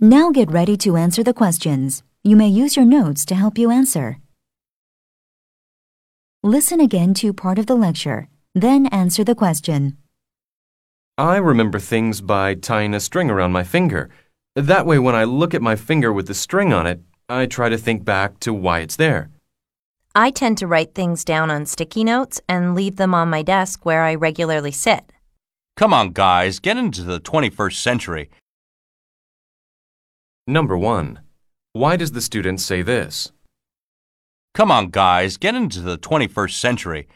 Now get ready to answer the questions. You may use your notes to help you answer. Listen again to part of the lecture, then answer the question. I remember things by tying a string around my finger. That way, when I look at my finger with the string on it, I try to think back to why it's there. I tend to write things down on sticky notes and leave them on my desk where I regularly sit. Come on, guys, get into the 21st century. Number 1. Why does the student say this? Come on, guys, get into the 21st century.